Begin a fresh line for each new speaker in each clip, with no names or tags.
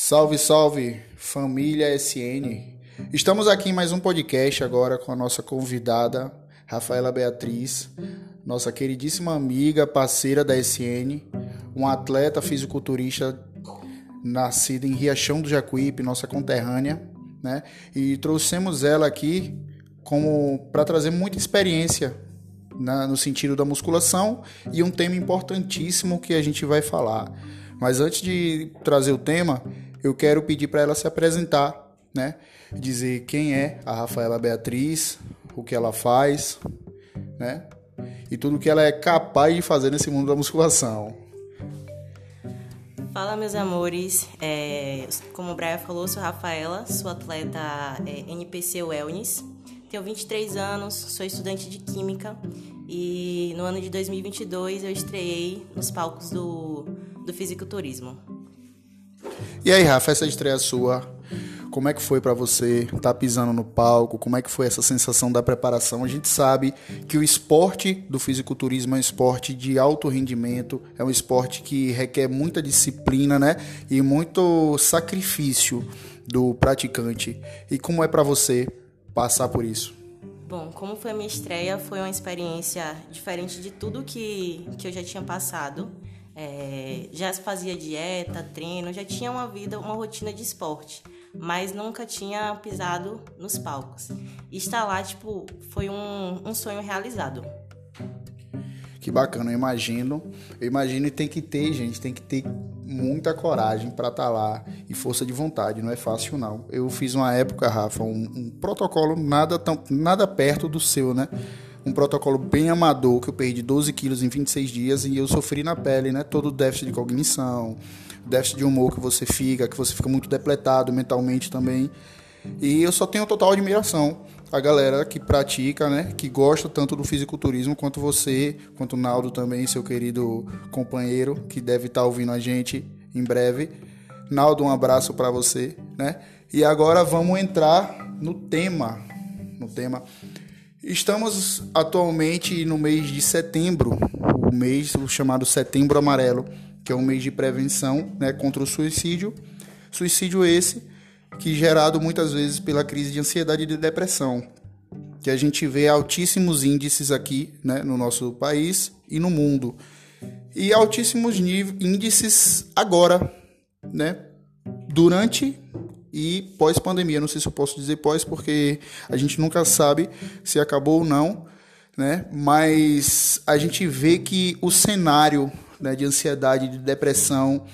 Salve, salve, família SN. Estamos aqui em mais um podcast agora com a nossa convidada, Rafaela Beatriz, nossa queridíssima amiga, parceira da SN, um atleta fisiculturista nascida em Riachão do Jacuípe, nossa conterrânea, né? E trouxemos ela aqui como para trazer muita experiência na, no sentido da musculação e um tema importantíssimo que a gente vai falar. Mas antes de trazer o tema, eu quero pedir para ela se apresentar, né? Dizer quem é a Rafaela Beatriz, o que ela faz, né? E tudo que ela é capaz de fazer nesse mundo da musculação.
Fala, meus amores. É, como o Brian falou, sou Rafaela, sou atleta é, NPC Wellness. Tenho 23 anos, sou estudante de Química e no ano de 2022 eu estreiei nos palcos do, do Fisiculturismo.
E aí, Rafa, essa estreia sua, como é que foi para você estar tá pisando no palco? Como é que foi essa sensação da preparação? A gente sabe que o esporte do fisiculturismo é um esporte de alto rendimento, é um esporte que requer muita disciplina, né? E muito sacrifício do praticante. E como é para você passar por isso?
Bom, como foi a minha estreia, foi uma experiência diferente de tudo que, que eu já tinha passado. É, já fazia dieta, treino, já tinha uma vida, uma rotina de esporte, mas nunca tinha pisado nos palcos. E estar lá, tipo, foi um, um sonho realizado.
Que bacana, eu imagino. Eu imagino e tem que ter, gente, tem que ter muita coragem para estar tá lá e força de vontade, não é fácil não. Eu fiz uma época, Rafa, um, um protocolo nada tão nada perto do seu, né? Um protocolo bem amador, que eu perdi 12 quilos em 26 dias e eu sofri na pele, né? Todo o déficit de cognição, déficit de humor que você fica, que você fica muito depletado mentalmente também. E eu só tenho total admiração a galera que pratica, né, que gosta tanto do fisiculturismo quanto você, quanto o Naldo também, seu querido companheiro, que deve estar tá ouvindo a gente em breve. Naldo, um abraço para você, né? E agora vamos entrar no tema, no tema. Estamos atualmente no mês de setembro, o mês chamado Setembro Amarelo, que é um mês de prevenção, né, contra o suicídio. Suicídio esse que gerado muitas vezes pela crise de ansiedade e de depressão, que a gente vê altíssimos índices aqui né, no nosso país e no mundo. E altíssimos índices agora, né, durante e pós-pandemia. Não sei se eu posso dizer pós, porque a gente nunca sabe se acabou ou não, né? Mas a gente vê que o cenário né, de ansiedade, de depressão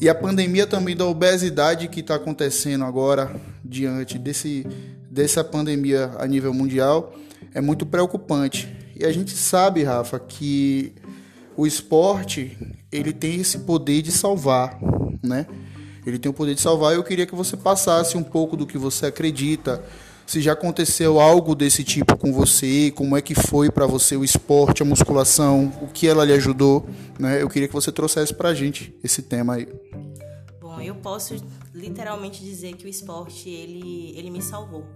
e a pandemia também da obesidade que está acontecendo agora diante desse, dessa pandemia a nível mundial é muito preocupante. E a gente sabe, Rafa, que o esporte ele tem esse poder de salvar, né? Ele tem o poder de salvar. Eu queria que você passasse um pouco do que você acredita se já aconteceu algo desse tipo com você, como é que foi para você o esporte, a musculação, o que ela lhe ajudou, né? Eu queria que você trouxesse para a gente esse tema aí.
Bom, eu posso literalmente dizer que o esporte ele, ele me salvou.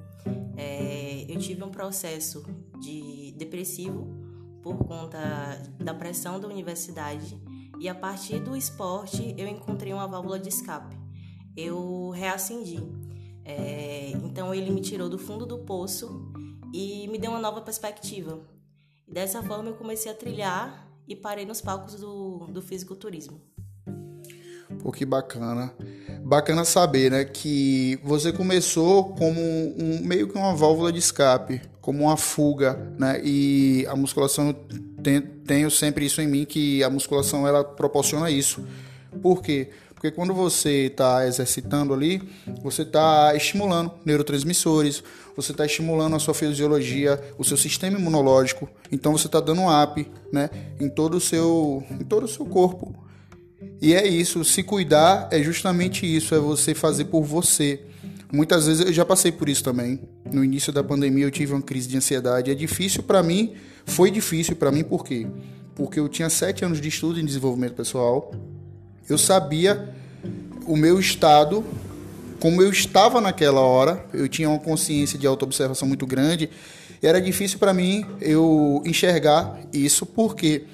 É, eu tive um processo de depressivo por conta da pressão da universidade e a partir do esporte eu encontrei uma válvula de escape. Eu reacendi. É, então ele me tirou do fundo do poço e me deu uma nova perspectiva. E dessa forma eu comecei a trilhar e parei nos palcos do, do fisiculturismo.
Pô, que bacana. Bacana saber, né, que você começou como um, meio que uma válvula de escape, como uma fuga, né, e a musculação, tenho sempre isso em mim, que a musculação ela proporciona isso. Por quê? Porque quando você está exercitando ali, você está estimulando neurotransmissores, você está estimulando a sua fisiologia, o seu sistema imunológico. Então você está dando um up né, em, todo o seu, em todo o seu corpo. E é isso, se cuidar é justamente isso, é você fazer por você. Muitas vezes eu já passei por isso também. No início da pandemia eu tive uma crise de ansiedade. É difícil para mim, foi difícil para mim por quê? Porque eu tinha sete anos de estudo em desenvolvimento pessoal eu sabia o meu estado, como eu estava naquela hora, eu tinha uma consciência de autoobservação muito grande, e era difícil para mim eu enxergar isso, por quê?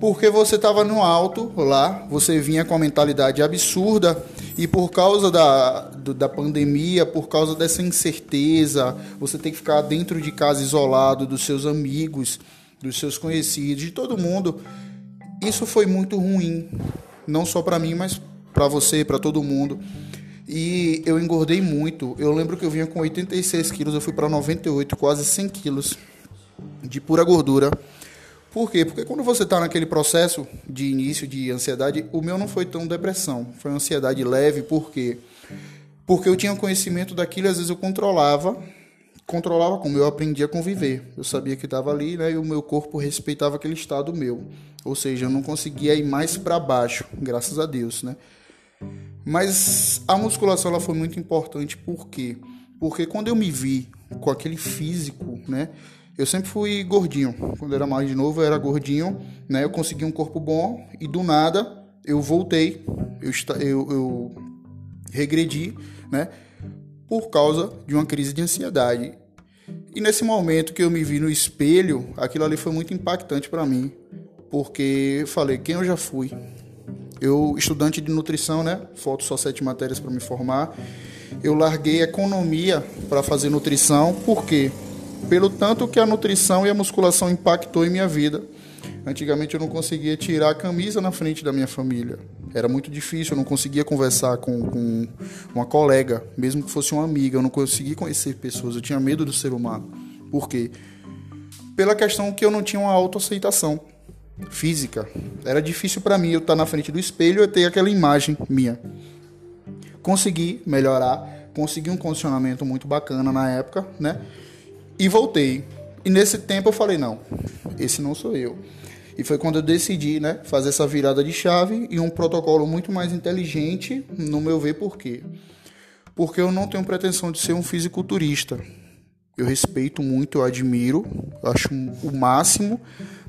Porque você estava no alto lá, você vinha com a mentalidade absurda E por causa da, da pandemia, por causa dessa incerteza, você tem que ficar dentro de casa isolado dos seus amigos, dos seus conhecidos, de todo mundo. Isso foi muito ruim, não só para mim, mas para você, para todo mundo. E eu engordei muito. Eu lembro que eu vinha com 86 quilos, eu fui para 98, quase 100 quilos de pura gordura. Por quê? Porque quando você está naquele processo de início de ansiedade, o meu não foi tão depressão, foi ansiedade leve, por quê? Porque eu tinha conhecimento daquilo, às vezes eu controlava, controlava como eu aprendi a conviver. Eu sabia que estava ali, né, e o meu corpo respeitava aquele estado meu. Ou seja, eu não conseguia ir mais para baixo, graças a Deus, né? Mas a musculação ela foi muito importante, por quê? Porque quando eu me vi com aquele físico, né, eu sempre fui gordinho. Quando eu era mais de novo, eu era gordinho, né? Eu consegui um corpo bom e do nada eu voltei, eu, eu, eu regredi, né? Por causa de uma crise de ansiedade. E nesse momento que eu me vi no espelho, aquilo ali foi muito impactante para mim, porque falei quem eu já fui. Eu estudante de nutrição, né? Faltam só sete matérias para me formar. Eu larguei economia para fazer nutrição, por quê? pelo tanto que a nutrição e a musculação impactou em minha vida. Antigamente eu não conseguia tirar a camisa na frente da minha família. Era muito difícil, eu não conseguia conversar com, com uma colega, mesmo que fosse uma amiga. Eu não conseguia conhecer pessoas, eu tinha medo do ser humano. Por quê? Pela questão que eu não tinha uma autoaceitação física. Era difícil para mim eu estar na frente do espelho e ter aquela imagem minha. Consegui melhorar, consegui um condicionamento muito bacana na época, né? E voltei. E nesse tempo eu falei, não, esse não sou eu. E foi quando eu decidi, né, fazer essa virada de chave e um protocolo muito mais inteligente, no meu ver, por quê? Porque eu não tenho pretensão de ser um fisiculturista. Eu respeito muito, eu admiro, eu acho o máximo,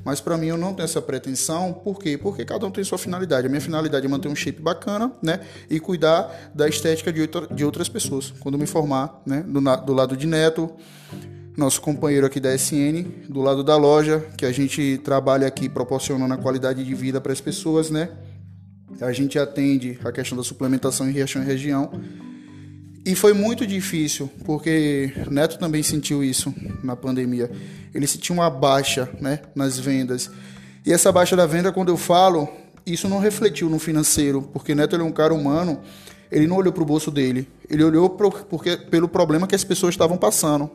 mas para mim eu não tenho essa pretensão. Por quê? Porque cada um tem sua finalidade. A minha finalidade é manter um shape bacana, né, e cuidar da estética de, outra, de outras pessoas. Quando me formar, né, do, do lado de neto, nosso companheiro aqui da SN, do lado da loja, que a gente trabalha aqui proporcionando a qualidade de vida para as pessoas, né? A gente atende a questão da suplementação em Riachão e região. E foi muito difícil, porque Neto também sentiu isso na pandemia. Ele sentiu uma baixa né, nas vendas. E essa baixa da venda, quando eu falo, isso não refletiu no financeiro, porque Neto é um cara humano, ele não olhou para o bolso dele, ele olhou pro, porque, pelo problema que as pessoas estavam passando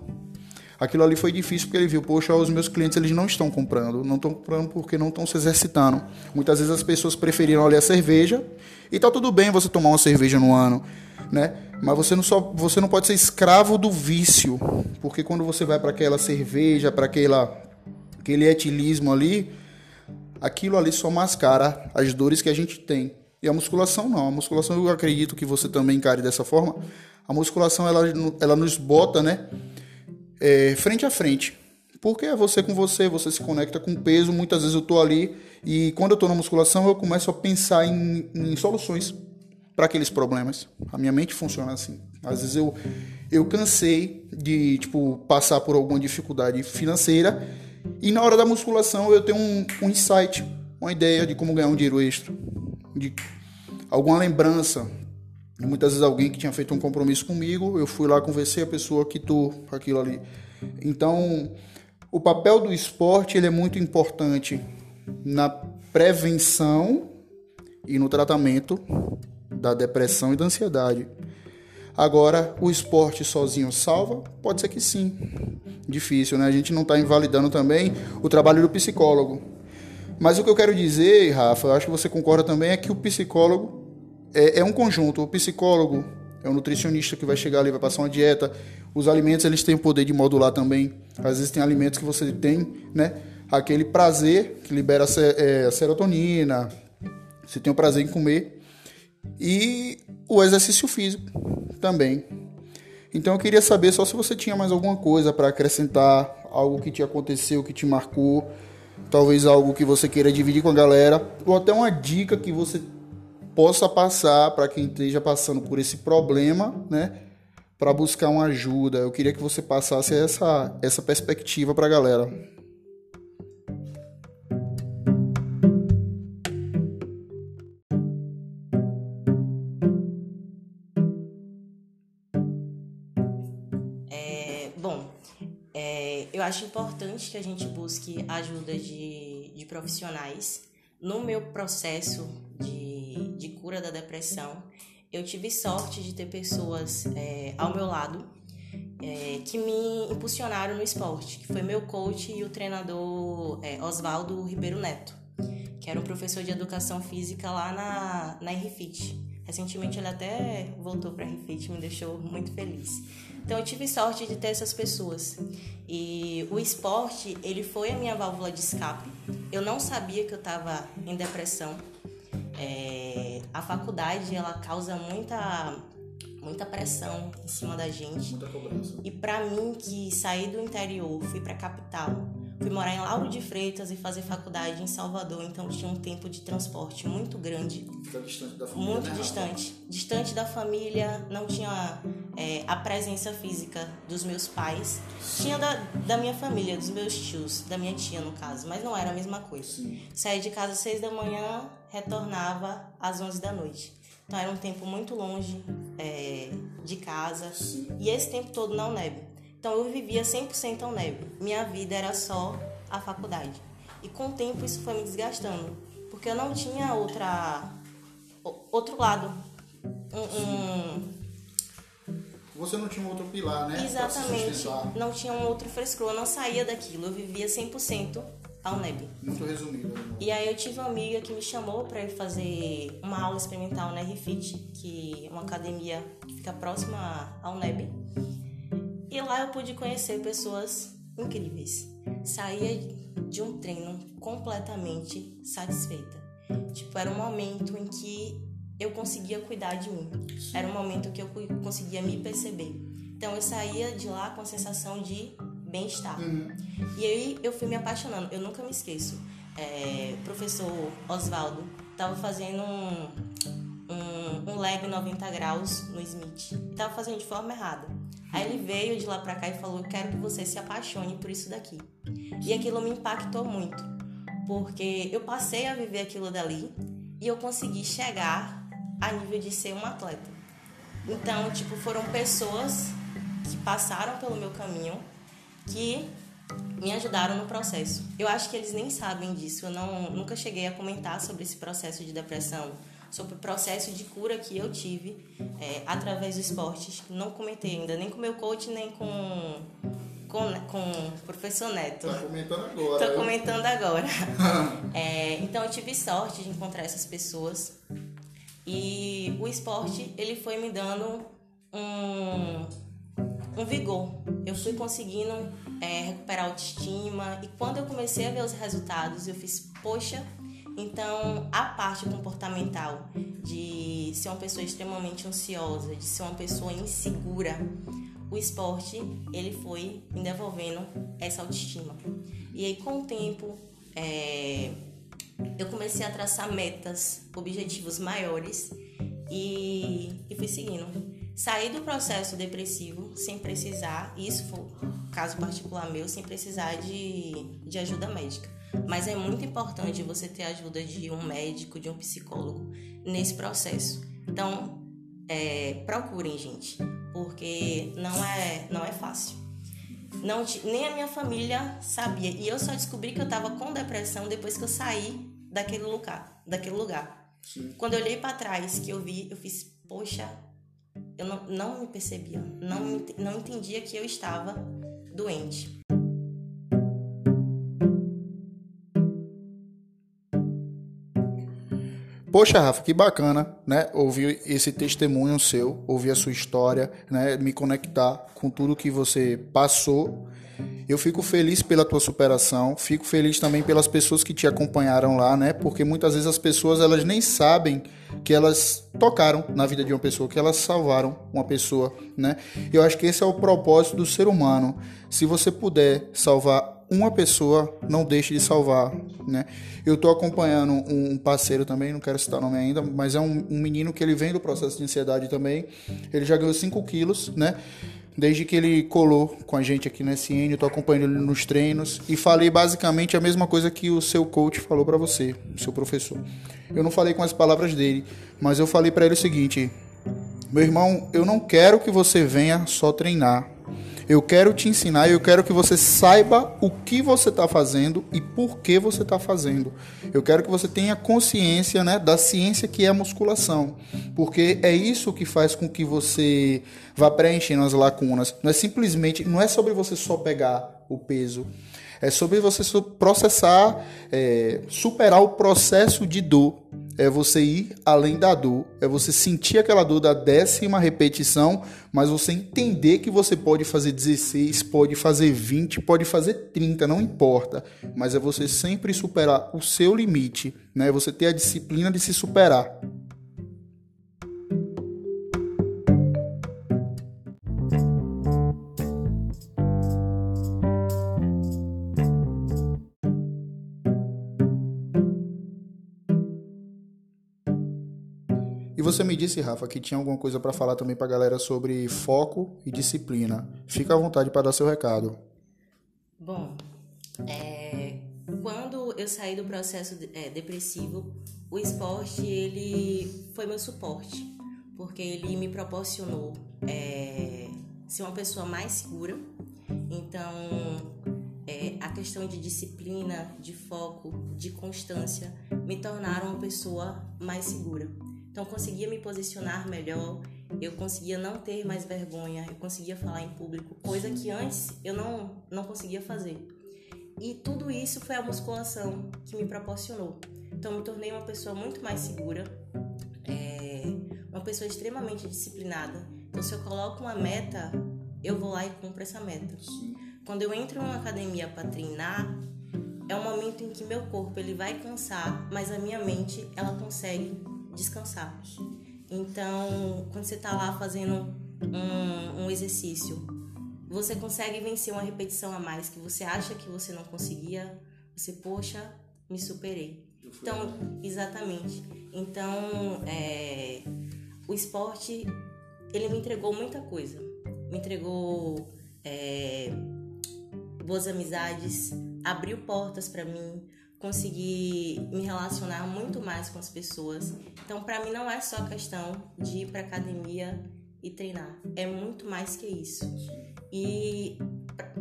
aquilo ali foi difícil porque ele viu, poxa, os meus clientes eles não estão comprando, não estão comprando porque não estão se exercitando. Muitas vezes as pessoas preferiram ali a cerveja e tá tudo bem você tomar uma cerveja no ano, né? Mas você não só você não pode ser escravo do vício, porque quando você vai para aquela cerveja, para aquela aquele etilismo ali, aquilo ali só mascara as dores que a gente tem. E a musculação não. A musculação eu acredito que você também encare dessa forma. A musculação ela, ela nos bota, né? É, frente a frente. Porque é você com você, você se conecta com peso. Muitas vezes eu estou ali e quando eu estou na musculação eu começo a pensar em, em soluções para aqueles problemas. A minha mente funciona assim. Às vezes eu, eu cansei de tipo passar por alguma dificuldade financeira e na hora da musculação eu tenho um, um insight, uma ideia de como ganhar um dinheiro extra, de alguma lembrança, Muitas vezes alguém que tinha feito um compromisso comigo, eu fui lá, conversei, a pessoa quitou aquilo ali. Então, o papel do esporte ele é muito importante na prevenção e no tratamento da depressão e da ansiedade. Agora, o esporte sozinho salva? Pode ser que sim. Difícil, né? A gente não está invalidando também o trabalho do psicólogo. Mas o que eu quero dizer, Rafa, acho que você concorda também, é que o psicólogo é, é um conjunto. O psicólogo é um nutricionista que vai chegar ali, vai passar uma dieta. Os alimentos, eles têm o poder de modular também. Às vezes tem alimentos que você tem, né? Aquele prazer que libera a serotonina. Você tem o prazer em comer. E o exercício físico também. Então eu queria saber só se você tinha mais alguma coisa para acrescentar, algo que te aconteceu, que te marcou, talvez algo que você queira dividir com a galera, ou até uma dica que você possa passar para quem esteja passando por esse problema, né? Para buscar uma ajuda. Eu queria que você passasse essa, essa perspectiva para a galera.
É, é, eu acho importante que a gente busque ajuda de, de profissionais. No meu processo de de, de cura da depressão, eu tive sorte de ter pessoas é, ao meu lado é, que me impulsionaram no esporte, que foi meu coach e o treinador é, Oswaldo Ribeiro Neto, que era um professor de educação física lá na, na RFIT. Recentemente ele até voltou para a RFIT, me deixou muito feliz. Então eu tive sorte de ter essas pessoas. E o esporte, ele foi a minha válvula de escape. Eu não sabia que eu estava em depressão. É, a faculdade, ela causa muita muita pressão em cima da gente.
Muita cobrança.
E para mim que saí do interior, fui para capital, fui morar em Lauro de Freitas e fazer faculdade em Salvador, então tinha um tempo de transporte muito grande.
Distante da família.
Muito
né,
distante. Distante da família, não tinha é, a presença física dos meus pais. Tinha da, da minha família, dos meus tios, da minha tia no caso, mas não era a mesma coisa.
Sim.
Saía de casa às seis da manhã, retornava às onze da noite. Então era um tempo muito longe é, de casa.
Sim.
E esse tempo todo na UNEB. Então eu vivia 100% a UNEB. Minha vida era só a faculdade. E com o tempo isso foi me desgastando. Porque eu não tinha outra, outro lado. Um, um-
Você não tinha um outro pilar, né?
exatamente. Não tinha um outro frescor. Eu não saía daquilo. Eu vivia 100% a UNEB.
Muito resumido. né?
E aí eu tive uma amiga que me chamou para ir fazer uma aula experimental na RFIT, que é uma academia que fica próxima à UNEB. E lá eu pude conhecer pessoas incríveis. Saía de um treino completamente satisfeita. Tipo, era um momento em que eu conseguia cuidar de mim. Era um momento que eu conseguia me perceber. Então eu saía de lá com a sensação de bem-estar. E aí eu fui me apaixonando. Eu nunca me esqueço. É, o professor Oswaldo estava fazendo um, um, um leg 90 graus no Smith. E tava fazendo de forma errada. Aí ele veio de lá pra cá e falou: Eu quero que você se apaixone por isso daqui. E aquilo me impactou muito. Porque eu passei a viver aquilo dali e eu consegui chegar a nível de ser um atleta. Então, tipo, foram pessoas que passaram pelo meu caminho que me ajudaram no processo. Eu acho que eles nem sabem disso. Eu não, nunca cheguei a comentar sobre esse processo de depressão, sobre o processo de cura que eu tive é, através do esporte. Não comentei ainda, nem com meu coach, nem com, com, com o professor Neto.
Tá comentando agora.
Tô
viu?
comentando agora. É, então eu tive sorte de encontrar essas pessoas e o esporte ele foi me dando um, um vigor. Eu fui conseguindo é, recuperar a autoestima e quando eu comecei a ver os resultados eu fiz poxa. Então a parte comportamental de ser uma pessoa extremamente ansiosa, de ser uma pessoa insegura, o esporte ele foi me devolvendo essa autoestima. E aí com o tempo é, eu comecei a traçar metas, objetivos maiores e, e fui seguindo. Saí do processo depressivo sem precisar, isso foi um caso particular meu, sem precisar de, de ajuda médica. Mas é muito importante você ter a ajuda de um médico, de um psicólogo nesse processo. Então, é, procurem, gente, porque não é, não é fácil. Não, nem a minha família sabia. E eu só descobri que eu tava com depressão depois que eu saí daquele lugar. Daquele lugar.
Sim.
Quando eu olhei para trás, que eu vi, eu fiz, poxa, eu não, não me percebia. Não, não entendia que eu estava doente.
Poxa, Rafa, que bacana, né? Ouvir esse testemunho seu, ouvir a sua história, né? Me conectar com tudo que você passou. Eu fico feliz pela tua superação, fico feliz também pelas pessoas que te acompanharam lá, né? Porque muitas vezes as pessoas elas nem sabem que elas tocaram na vida de uma pessoa, que elas salvaram uma pessoa, né? Eu acho que esse é o propósito do ser humano. Se você puder salvar uma pessoa, não deixe de salvar, né? Eu tô acompanhando um parceiro também, não quero citar o nome ainda, mas é um, um menino que ele vem do processo de ansiedade também. Ele já ganhou 5 quilos, né? Desde que ele colou com a gente aqui no SN, eu tô acompanhando ele nos treinos e falei basicamente a mesma coisa que o seu coach falou para você, seu professor. Eu não falei com as palavras dele, mas eu falei para ele o seguinte: meu irmão, eu não quero que você venha só treinar. Eu quero te ensinar, eu quero que você saiba o que você está fazendo e por que você está fazendo. Eu quero que você tenha consciência né, da ciência que é a musculação, porque é isso que faz com que você vá preenchendo as lacunas. Não é simplesmente, não é sobre você só pegar o peso, é sobre você processar, é, superar o processo de dor. É você ir além da dor. É você sentir aquela dor da décima repetição, mas você entender que você pode fazer 16, pode fazer 20, pode fazer 30, não importa. Mas é você sempre superar o seu limite. Né? Você ter a disciplina de se superar. Você me disse, Rafa, que tinha alguma coisa para falar também para a galera sobre foco e disciplina. Fica à vontade para dar seu recado.
Bom, é, quando eu saí do processo é, depressivo, o esporte ele foi meu suporte, porque ele me proporcionou é, ser uma pessoa mais segura. Então, é, a questão de disciplina, de foco, de constância me tornaram uma pessoa mais segura. Então eu conseguia me posicionar melhor, eu conseguia não ter mais vergonha, eu conseguia falar em público, coisa que antes eu não, não conseguia fazer. E tudo isso foi a musculação que me proporcionou. Então eu me tornei uma pessoa muito mais segura, é, uma pessoa extremamente disciplinada. Então se eu coloco uma meta, eu vou lá e cumpro essa meta. Quando eu entro em uma academia para treinar, é um momento em que meu corpo ele vai cansar, mas a minha mente ela consegue descansar. Então, quando você está lá fazendo um, um exercício, você consegue vencer uma repetição a mais que você acha que você não conseguia, você, poxa, me superei. Então, exatamente. Então, é, o esporte, ele me entregou muita coisa. Me entregou é, boas amizades, abriu portas para mim, conseguir me relacionar muito mais com as pessoas. Então, para mim não é só questão de ir para academia e treinar, é muito mais que isso. E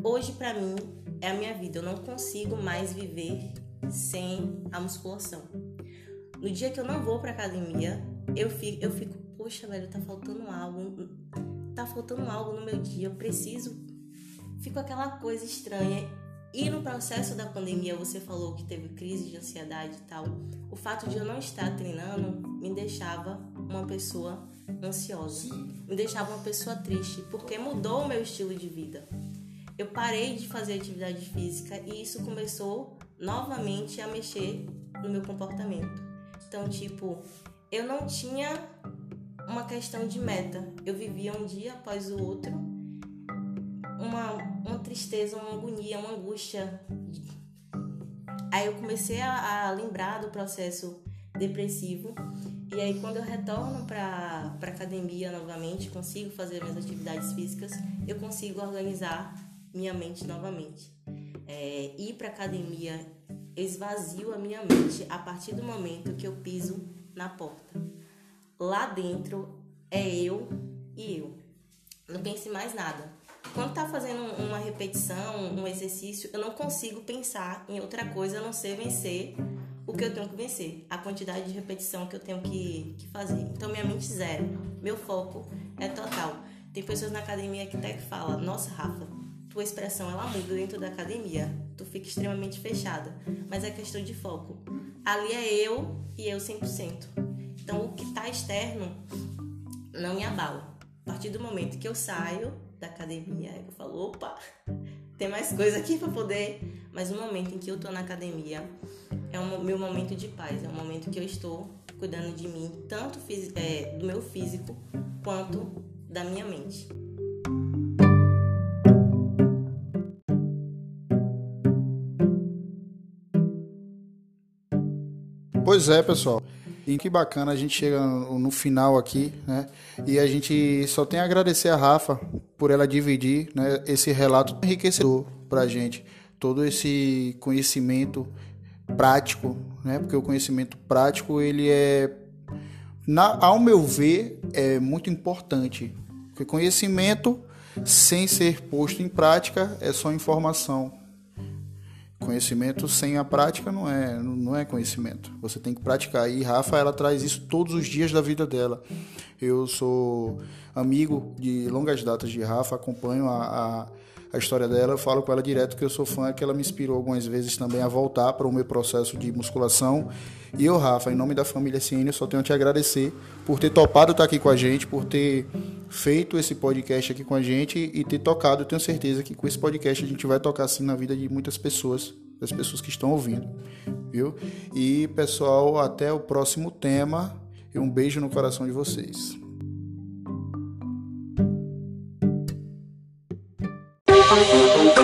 hoje para mim é a minha vida, eu não consigo mais viver sem a musculação. No dia que eu não vou para academia, eu fico, eu fico, poxa, velho, tá faltando algo, tá faltando algo no meu dia, eu preciso. Fico aquela coisa estranha e no processo da pandemia, você falou que teve crise de ansiedade e tal. O fato de eu não estar treinando me deixava uma pessoa ansiosa, me deixava uma pessoa triste, porque mudou o meu estilo de vida. Eu parei de fazer atividade física e isso começou novamente a mexer no meu comportamento. Então, tipo, eu não tinha uma questão de meta. Eu vivia um dia após o outro uma, uma tristeza, uma agonia, uma angústia. Aí eu comecei a, a lembrar do processo depressivo. E aí quando eu retorno para a academia novamente, consigo fazer minhas atividades físicas, eu consigo organizar minha mente novamente. É, ir para academia esvazio a minha mente a partir do momento que eu piso na porta. Lá dentro é eu e eu. Não pense mais nada. Quando tá fazendo uma repetição, um exercício, eu não consigo pensar em outra coisa a não ser vencer o que eu tenho que vencer, a quantidade de repetição que eu tenho que, que fazer. Então minha mente zero, meu foco é total. Tem pessoas na academia que até que falam, nossa Rafa, tua expressão ela muda dentro da academia, tu fica extremamente fechada, mas é questão de foco. Ali é eu e eu 100%. Então o que tá externo não me abala. A partir do momento que eu saio da academia. Eu falo, opa, tem mais coisa aqui para poder. Mas o momento em que eu tô na academia é o meu momento de paz, é o momento que eu estou cuidando de mim, tanto é, do meu físico quanto da minha mente.
Pois é, pessoal. E que bacana, a gente chega no, final aqui, né? E a gente só tem a agradecer a Rafa por ela dividir né, esse relato enriquecedor para a gente. Todo esse conhecimento prático, né? Porque o conhecimento prático, ele é, na, ao meu ver, é muito importante. Porque conhecimento sem ser posto em prática é só informação. Conhecimento sem a prática não é, não é conhecimento. Você tem que praticar. E Rafa, ela traz isso todos os dias da vida dela. Eu sou amigo de longas datas de Rafa, acompanho a, a a história dela, eu falo com ela direto que eu sou fã, que ela me inspirou algumas vezes também a voltar para o meu processo de musculação. E eu, Rafa, em nome da família CN, eu só tenho a te agradecer por ter topado estar aqui com a gente, por ter feito esse podcast aqui com a gente e ter tocado. Eu tenho certeza que com esse podcast a gente vai tocar assim na vida de muitas pessoas, das pessoas que estão ouvindo, viu? E pessoal, até o próximo tema e um beijo no coração de vocês. Thank you.